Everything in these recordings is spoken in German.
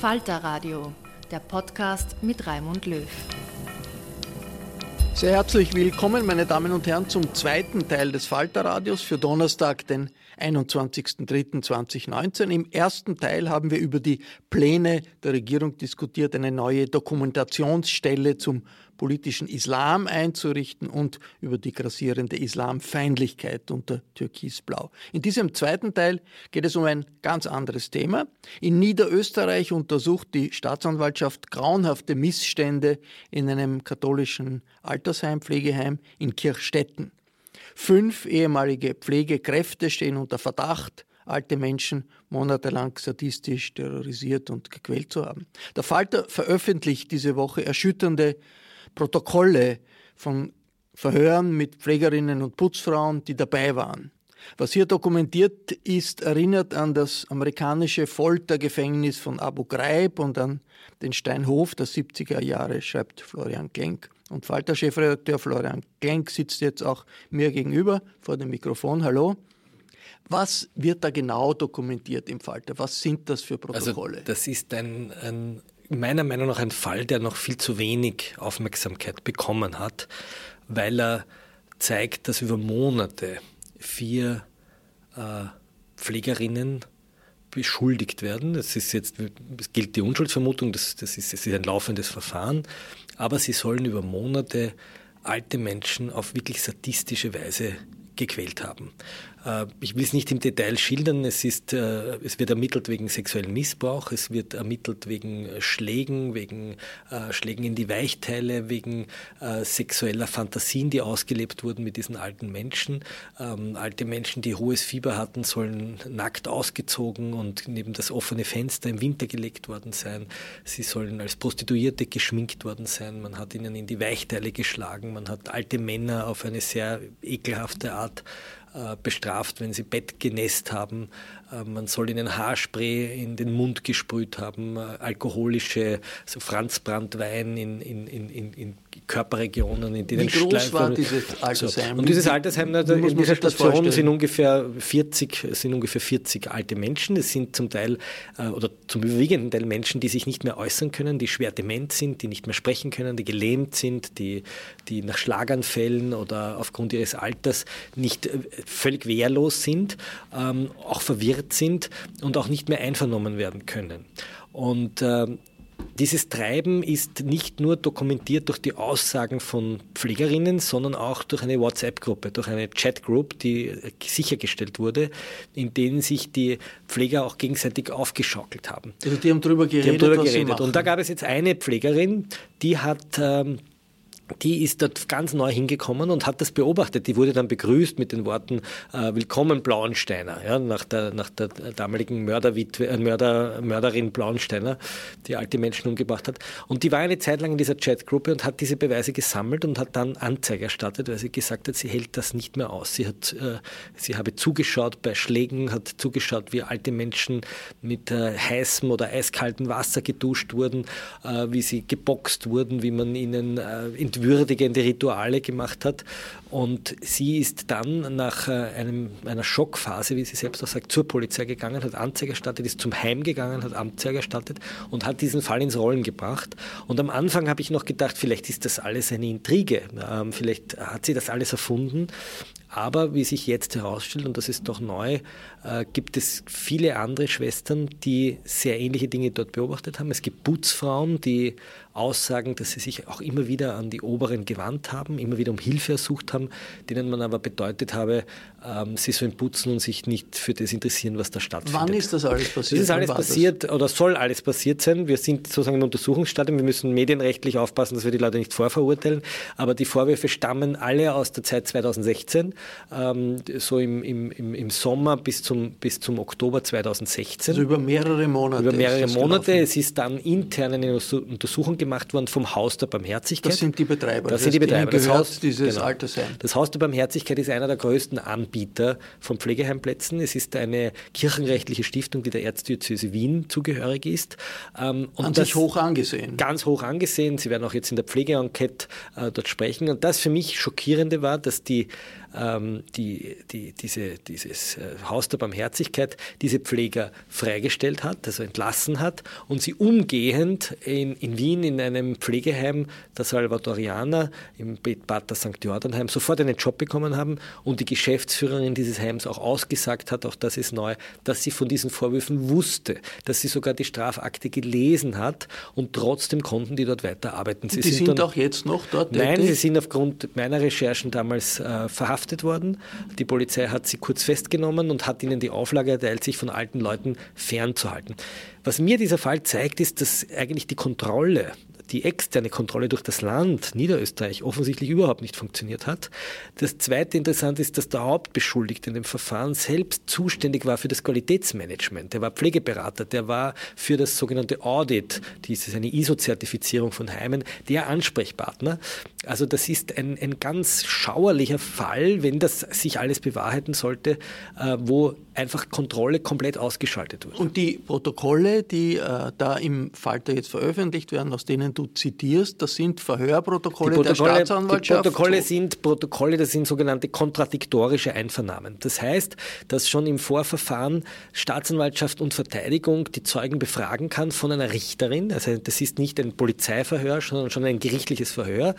Falter Radio, der Podcast mit Raimund Löw. Sehr herzlich willkommen, meine Damen und Herren, zum zweiten Teil des Falterradios für Donnerstag, den 21.03.2019. Im ersten Teil haben wir über die Pläne der Regierung diskutiert, eine neue Dokumentationsstelle zum politischen Islam einzurichten und über die grassierende Islamfeindlichkeit unter Türkisblau. In diesem zweiten Teil geht es um ein ganz anderes Thema. In Niederösterreich untersucht die Staatsanwaltschaft grauenhafte Missstände in einem katholischen Altersheim, Pflegeheim in Kirchstetten. Fünf ehemalige Pflegekräfte stehen unter Verdacht, alte Menschen monatelang sadistisch terrorisiert und gequält zu haben. Der Falter veröffentlicht diese Woche erschütternde Protokolle von Verhören mit Pflegerinnen und Putzfrauen, die dabei waren. Was hier dokumentiert ist, erinnert an das amerikanische Foltergefängnis von Abu Ghraib und an den Steinhof der 70er Jahre, schreibt Florian Klenk. Und Falter-Chefredakteur Florian Klenk sitzt jetzt auch mir gegenüber vor dem Mikrofon. Hallo. Was wird da genau dokumentiert im Falter? Was sind das für also, Protokolle? Also das ist ein, ein meiner Meinung nach ein Fall, der noch viel zu wenig Aufmerksamkeit bekommen hat, weil er zeigt, dass über Monate vier äh, Pflegerinnen beschuldigt werden. Es gilt die Unschuldsvermutung, das, das, ist, das ist ein laufendes Verfahren, aber sie sollen über Monate alte Menschen auf wirklich sadistische Weise gequält haben. Äh, ich will es nicht im Detail schildern. Es, ist, äh, es wird ermittelt wegen sexuellen Missbrauch, es wird ermittelt wegen Schlägen, wegen äh, Schlägen in die Weichteile, wegen sexueller Fantasien, die ausgelebt wurden mit diesen alten Menschen. Ähm, alte Menschen, die hohes Fieber hatten, sollen nackt ausgezogen und neben das offene Fenster im Winter gelegt worden sein. Sie sollen als Prostituierte geschminkt worden sein. Man hat ihnen in die Weichteile geschlagen. Man hat alte Männer auf eine sehr ekelhafte Art äh, bestraft, wenn sie Bett genässt haben. Äh, man soll ihnen Haarspray in den Mund gesprüht haben, äh, alkoholische, so Franzbrandwein in, in, in, in Körperregionen, in denen Wie groß Schleif war dieses Altersheim? So. Und dieses Altersheim, in dieser Station sind ungefähr 40, sind ungefähr 40 alte Menschen. Es sind zum Teil oder zum überwiegenden Teil Menschen, die sich nicht mehr äußern können, die schwer dement sind, die nicht mehr sprechen können, die gelähmt sind, die, die nach Schlaganfällen oder aufgrund ihres Alters nicht völlig wehrlos sind, ähm, auch verwirrt sind und auch nicht mehr einvernommen werden können. Und äh, dieses Treiben ist nicht nur dokumentiert durch die Aussagen von Pflegerinnen, sondern auch durch eine WhatsApp-Gruppe, durch eine Chat-Group, die sichergestellt wurde, in denen sich die Pfleger auch gegenseitig aufgeschaukelt haben. Also die haben darüber geredet. Haben darüber geredet. Und da gab es jetzt eine Pflegerin, die hat ähm, die ist dort ganz neu hingekommen und hat das beobachtet. Die wurde dann begrüßt mit den Worten äh, Willkommen Blauensteiner, ja, nach, der, nach der damaligen Mörderwitwe, äh, Mörder, Mörderin Blauensteiner, die alte Menschen umgebracht hat. Und die war eine Zeit lang in dieser Chatgruppe und hat diese Beweise gesammelt und hat dann Anzeige erstattet, weil sie gesagt hat, sie hält das nicht mehr aus. Sie, hat, äh, sie habe zugeschaut bei Schlägen, hat zugeschaut, wie alte Menschen mit äh, heißem oder eiskaltem Wasser geduscht wurden, äh, wie sie geboxt wurden, wie man ihnen äh, entwürdigende Rituale gemacht hat. Und sie ist dann nach äh, einem, einer Schockphase, wie sie selbst auch sagt, zur Polizei gegangen, hat Anzeige erstattet, ist zum Heim gegangen, hat Anzeige erstattet und hat diesen Fall ins Rollen gebracht. Und am Anfang habe ich noch gedacht, vielleicht ist das alles eine Intrige, ähm, vielleicht hat sie das alles erfunden. Aber wie sich jetzt herausstellt, und das ist doch neu, äh, gibt es viele andere Schwestern, die sehr ähnliche Dinge dort beobachtet haben. Es gibt Putzfrauen, die aussagen, dass sie sich auch immer wieder an die Oberen gewandt haben, immer wieder um Hilfe ersucht haben, denen man aber bedeutet habe, ähm, sie sollen putzen und sich nicht für das interessieren, was da stattfindet. Wann ist das alles passiert? Das ist alles passiert das? oder soll alles passiert sein. Wir sind sozusagen im Untersuchungsstadium. Wir müssen medienrechtlich aufpassen, dass wir die Leute nicht vorverurteilen. Aber die Vorwürfe stammen alle aus der Zeit 2016, ähm, so im, im, im Sommer bis zum, bis zum Oktober 2016. Also über mehrere Monate. Über mehrere Monate. Gelaufen. Es ist dann intern eine Untersuchung gemacht worden vom Haus der Barmherzigkeit. Das sind die Betreiber. Das, das sind die Betreiber. Das Haus, dieses genau. Altersheim. Das Haus der Barmherzigkeit ist einer der größten Anbieter von Pflegeheimplätzen. Es ist eine kirchenrechtliche Stiftung, die der Erzdiözese Wien zugehörig ist. Ähm, und An sich hoch angesehen. Ganz hoch angesehen. Sie werden auch jetzt in der Pflegeenquete äh, dort sprechen. Und das für mich Schockierende war, dass die ähm, die, die, diese, dieses äh, Haus der Barmherzigkeit diese Pfleger freigestellt hat, also entlassen hat und sie umgehend in, in Wien in einem Pflegeheim der Salvadorianer im Bad St. Jordanheim sofort einen Job bekommen haben und die Geschäftsführerin dieses Heims auch ausgesagt hat, auch das ist neu, dass sie von diesen Vorwürfen wusste, dass sie sogar die Strafakte gelesen hat und trotzdem konnten die dort weiterarbeiten. Sie die sind, sind dann, auch jetzt noch dort? Nein, tätig? sie sind aufgrund meiner Recherchen damals äh, verhaftet worden. Die Polizei hat sie kurz festgenommen und hat ihnen die Auflage erteilt, sich von alten Leuten fernzuhalten. Was mir dieser Fall zeigt, ist, dass eigentlich die Kontrolle die externe Kontrolle durch das Land Niederösterreich offensichtlich überhaupt nicht funktioniert hat. Das zweite interessant ist, dass der Hauptbeschuldigte in dem Verfahren selbst zuständig war für das Qualitätsmanagement. Der war Pflegeberater, der war für das sogenannte Audit, dieses eine ISO-Zertifizierung von Heimen, der Ansprechpartner. Also das ist ein, ein ganz schauerlicher Fall, wenn das sich alles bewahrheiten sollte, äh, wo einfach Kontrolle komplett ausgeschaltet wird. Und die Protokolle, die äh, da im Falter jetzt veröffentlicht werden, aus denen du zitierst, das sind Verhörprotokolle Protokolle, der Staatsanwaltschaft? Die Protokolle sind Protokolle, das sind sogenannte kontradiktorische Einvernahmen. Das heißt, dass schon im Vorverfahren Staatsanwaltschaft und Verteidigung die Zeugen befragen kann von einer Richterin. Also das ist nicht ein Polizeiverhör, sondern schon ein gerichtliches Verhör.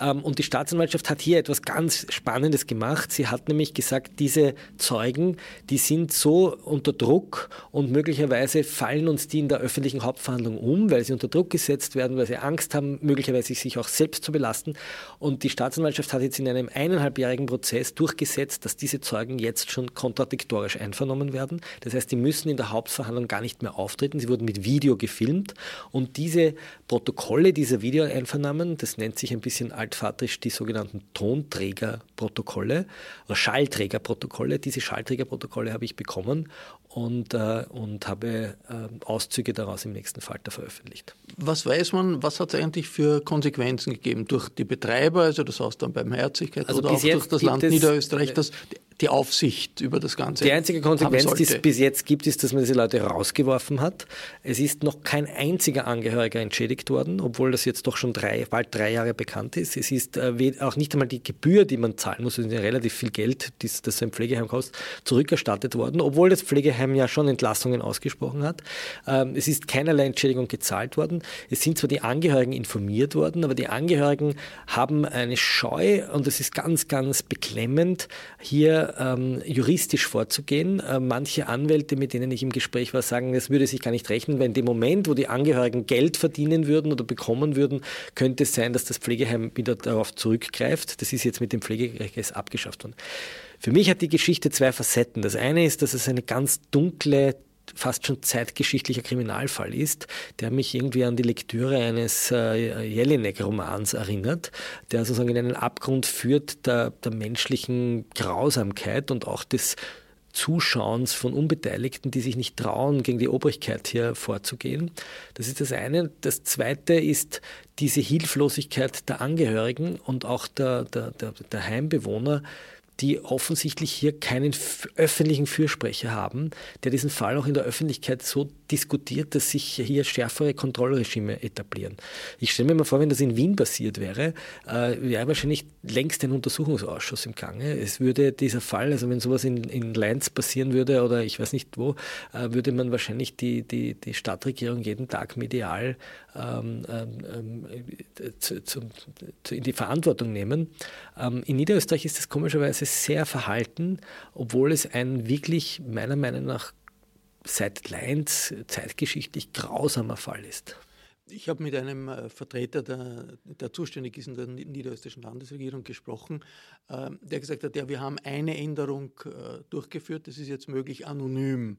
Ähm, und die Staatsanwaltschaft hat hier etwas ganz Spannendes gemacht. Sie hat nämlich gesagt, diese Zeugen, die sind so unter Druck und möglicherweise fallen uns die in der öffentlichen Hauptverhandlung um, weil sie unter Druck gesetzt werden, weil sie Angst haben, möglicherweise sich auch selbst zu belasten. Und die Staatsanwaltschaft hat jetzt in einem eineinhalbjährigen Prozess durchgesetzt, dass diese Zeugen jetzt schon kontradiktorisch einvernommen werden. Das heißt, die müssen in der Hauptverhandlung gar nicht mehr auftreten. Sie wurden mit Video gefilmt und diese Protokolle dieser Videoeinvernahmen, das nennt sich ein bisschen altvaterisch die sogenannten Tonträgerprotokolle oder Schallträgerprotokolle. Diese Schallträgerprotokolle habe ich bekommen und, äh, und habe äh, Auszüge daraus im nächsten Falter veröffentlicht. Was weiß man, was hat es eigentlich für Konsequenzen gegeben durch die Betreiber, also das Haus dann beim Herzigkeit also oder auch durch das Land Niederösterreich, das die Aufsicht über das Ganze. Die einzige Konsequenz, die es bis jetzt gibt, ist, dass man diese Leute rausgeworfen hat. Es ist noch kein einziger Angehöriger entschädigt worden, obwohl das jetzt doch schon drei, bald drei Jahre bekannt ist. Es ist äh, auch nicht einmal die Gebühr, die man zahlen muss, ist ja relativ viel Geld, das, das ein Pflegeheim kostet, zurückerstattet worden, obwohl das Pflegeheim ja schon Entlassungen ausgesprochen hat. Ähm, es ist keinerlei Entschädigung gezahlt worden. Es sind zwar die Angehörigen informiert worden, aber die Angehörigen haben eine Scheu und es ist ganz, ganz beklemmend, hier ähm, juristisch vorzugehen. Äh, manche Anwälte, mit denen ich im Gespräch war, sagen, das würde sich gar nicht rechnen, weil in dem Moment, wo die Angehörigen Geld verdienen würden oder bekommen würden, könnte es sein, dass das Pflegeheim wieder darauf zurückgreift. Das ist jetzt mit dem Pflegerecht abgeschafft worden. Für mich hat die Geschichte zwei Facetten. Das eine ist, dass es eine ganz dunkle fast schon zeitgeschichtlicher Kriminalfall ist, der mich irgendwie an die Lektüre eines äh, Jelinek-Romans erinnert, der sozusagen in einen Abgrund führt der, der menschlichen Grausamkeit und auch des Zuschauens von Unbeteiligten, die sich nicht trauen, gegen die Obrigkeit hier vorzugehen. Das ist das eine. Das zweite ist diese Hilflosigkeit der Angehörigen und auch der, der, der, der Heimbewohner, die offensichtlich hier keinen öffentlichen Fürsprecher haben, der diesen Fall auch in der Öffentlichkeit so diskutiert, dass sich hier schärfere Kontrollregime etablieren. Ich stelle mir mal vor, wenn das in Wien passiert wäre, äh, wäre wahrscheinlich längst ein Untersuchungsausschuss im Gange. Es würde dieser Fall, also wenn sowas in, in Leinz passieren würde oder ich weiß nicht wo, äh, würde man wahrscheinlich die, die, die Stadtregierung jeden Tag medial ähm, ähm, äh, zu, zu, zu, in die Verantwortung nehmen. Ähm, in Niederösterreich ist das komischerweise sehr verhalten, obwohl es ein wirklich meiner Meinung nach seit Leins zeitgeschichtlich grausamer Fall ist. Ich habe mit einem äh, Vertreter, der, der zuständig ist in der niederösterreichischen Landesregierung, gesprochen, äh, der gesagt hat, ja, wir haben eine Änderung äh, durchgeführt, es ist jetzt möglich, anonym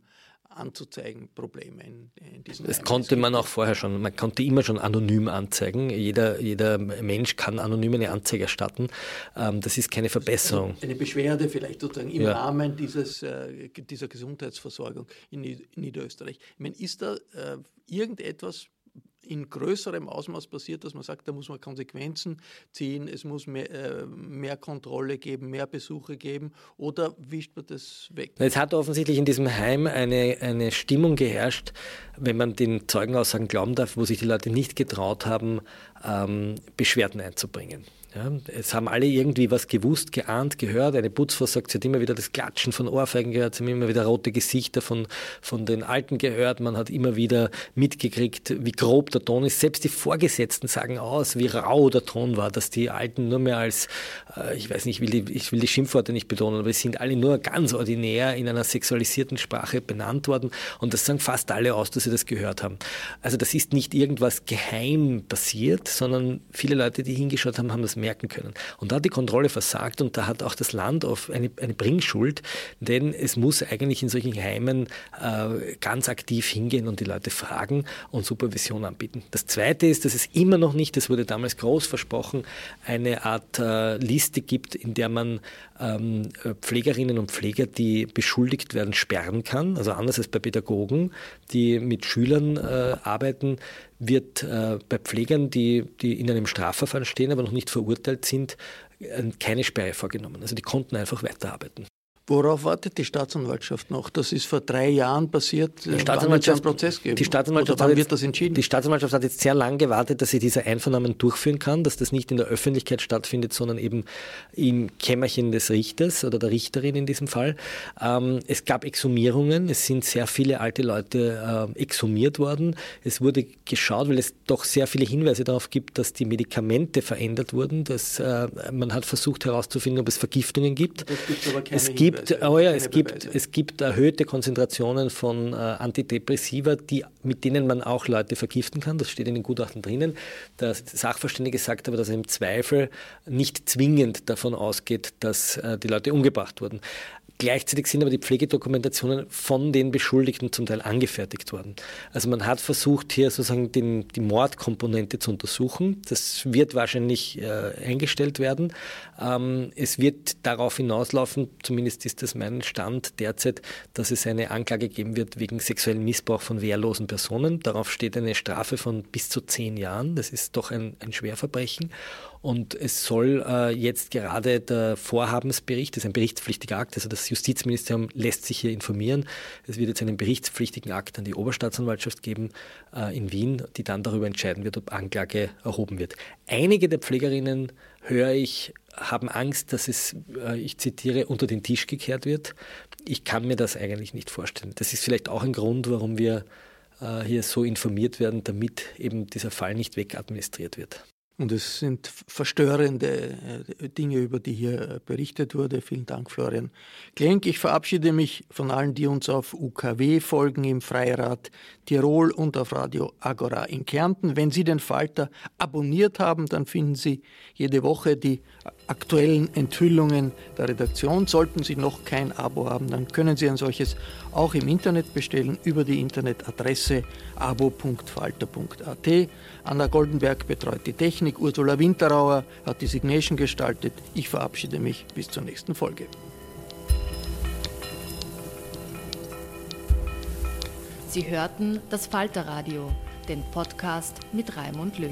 anzuzeigen, Probleme in, in diesen Das konnte man auch vorher schon, man konnte immer schon anonym anzeigen. Jeder, jeder Mensch kann anonym eine Anzeige erstatten. Ähm, das ist keine Verbesserung. Eine, eine, Beschwerde vielleicht sozusagen im ja. Rahmen dieses, äh, dieser Gesundheitsversorgung in Niederösterreich. Ich meine, ist da äh, irgendetwas in größerem Ausmaß passiert, dass man sagt, da muss man Konsequenzen ziehen, es muss mehr, äh, mehr, Kontrolle geben, mehr Besuche geben oder wischt man das weg? Es hat offensichtlich in diesem Heim eine, eine Stimmung geherrscht, wenn man den Zeugenaussagen glauben darf, wo sich die Leute nicht getraut haben, ähm, Beschwerden einzubringen. Ja, es haben alle irgendwie was gewusst, geahnt, gehört. Eine Putzfrau sagt, sie hat immer wieder das Klatschen von Ohrfeigen gehört, sie haben immer wieder rote Gesichter von, von den Alten gehört. Man hat immer wieder mitgekriegt, wie grob der Ton ist. Selbst die Vorgesetzten sagen aus, wie rau der Ton war, dass die Alten nur mehr als, äh, ich weiß nicht, ich will, die, ich will die Schimpfworte nicht betonen, aber es sind alle nur ganz ordinär in einer sexualisierten Sprache benannt worden. Und das sagen fast alle aus, dass sie das gehört haben. Also das ist nicht irgendwas geheim passiert, sondern viele Leute, die hingeschaut haben, haben das merken können. Und da hat die Kontrolle versagt und da hat auch das Land auf eine, eine Bringschuld, denn es muss eigentlich in solchen Heimen äh, ganz aktiv hingehen und die Leute fragen und Supervision anbieten. Das Zweite ist, dass es immer noch nicht, das wurde damals groß versprochen, eine Art äh, Liste gibt, in der man ähm, Pflegerinnen und Pfleger, die beschuldigt werden, sperren kann. Also anders als bei Pädagogen, die mit Schülern äh, arbeiten, wird äh, bei Pflegern, die, die in einem Strafverfahren stehen, aber noch nicht verurteilt sind, keine Sperre vorgenommen. Also die konnten einfach weiterarbeiten. Worauf wartet die Staatsanwaltschaft noch? Das ist vor drei Jahren passiert. Die Staatsanwaltschaft, einen Prozess geben. Die Staatsanwaltschaft, Oder wann wird das entschieden? Die Staatsanwaltschaft hat jetzt sehr lange gewartet, dass sie diese Einvernahmen durchführen kann, dass das nicht in der Öffentlichkeit stattfindet, sondern eben im Kämmerchen des Richters oder der Richterin in diesem Fall. Ähm, es gab Exhumierungen. Es sind sehr viele alte Leute äh, exhumiert worden. Es wurde geschaut, weil es doch sehr viele Hinweise darauf gibt, dass die Medikamente verändert wurden. Dass, äh, man hat versucht herauszufinden, ob es Vergiftungen gibt. Es gibt gibt, oh ja, es gibt, es gibt erhöhte Konzentrationen von äh, Antidepressiva, die, mit denen man auch Leute vergiften kann. Das steht in den Gutachten drinnen. Der Sachverständige sagt aber, dass er im Zweifel nicht zwingend davon ausgeht, dass äh, die Leute umgebracht wurden. Gleichzeitig sind aber die Pflegedokumentationen von den Beschuldigten zum Teil angefertigt worden. Also man hat versucht, hier sozusagen den, die Mordkomponente zu untersuchen. Das wird wahrscheinlich äh, eingestellt werden. Ähm, es wird darauf hinauslaufen, zumindest ist das mein Stand derzeit, dass es eine Anklage geben wird wegen sexuellen Missbrauch von wehrlosen Personen. Darauf steht eine Strafe von bis zu zehn Jahren. Das ist doch ein, ein Schwerverbrechen. Und es soll äh, jetzt gerade der Vorhabensbericht, das ist ein berichtspflichtiger Akt, also das Justizministerium lässt sich hier informieren. Es wird jetzt einen berichtspflichtigen Akt an die Oberstaatsanwaltschaft geben äh, in Wien, die dann darüber entscheiden wird, ob Anklage erhoben wird. Einige der Pflegerinnen, höre ich, haben Angst, dass es, äh, ich zitiere, unter den Tisch gekehrt wird. Ich kann mir das eigentlich nicht vorstellen. Das ist vielleicht auch ein Grund, warum wir äh, hier so informiert werden, damit eben dieser Fall nicht wegadministriert wird. Und es sind verstörende äh, Dinge, über die hier äh, berichtet wurde. Vielen Dank, Florian Klenk. Ich verabschiede mich von allen, die uns auf UKW folgen im Freirad Tirol und auf Radio Agora in Kärnten. Wenn Sie den Falter abonniert haben, dann finden Sie jede Woche die aktuellen Enthüllungen der Redaktion. Sollten Sie noch kein Abo haben, dann können Sie ein solches auch im Internet bestellen über die Internetadresse abo.falter.at. Anna Goldenberg betreut die Technik, Ursula Winterauer hat die Signation gestaltet. Ich verabschiede mich bis zur nächsten Folge. Sie hörten das Falterradio, den Podcast mit Raimund Löw.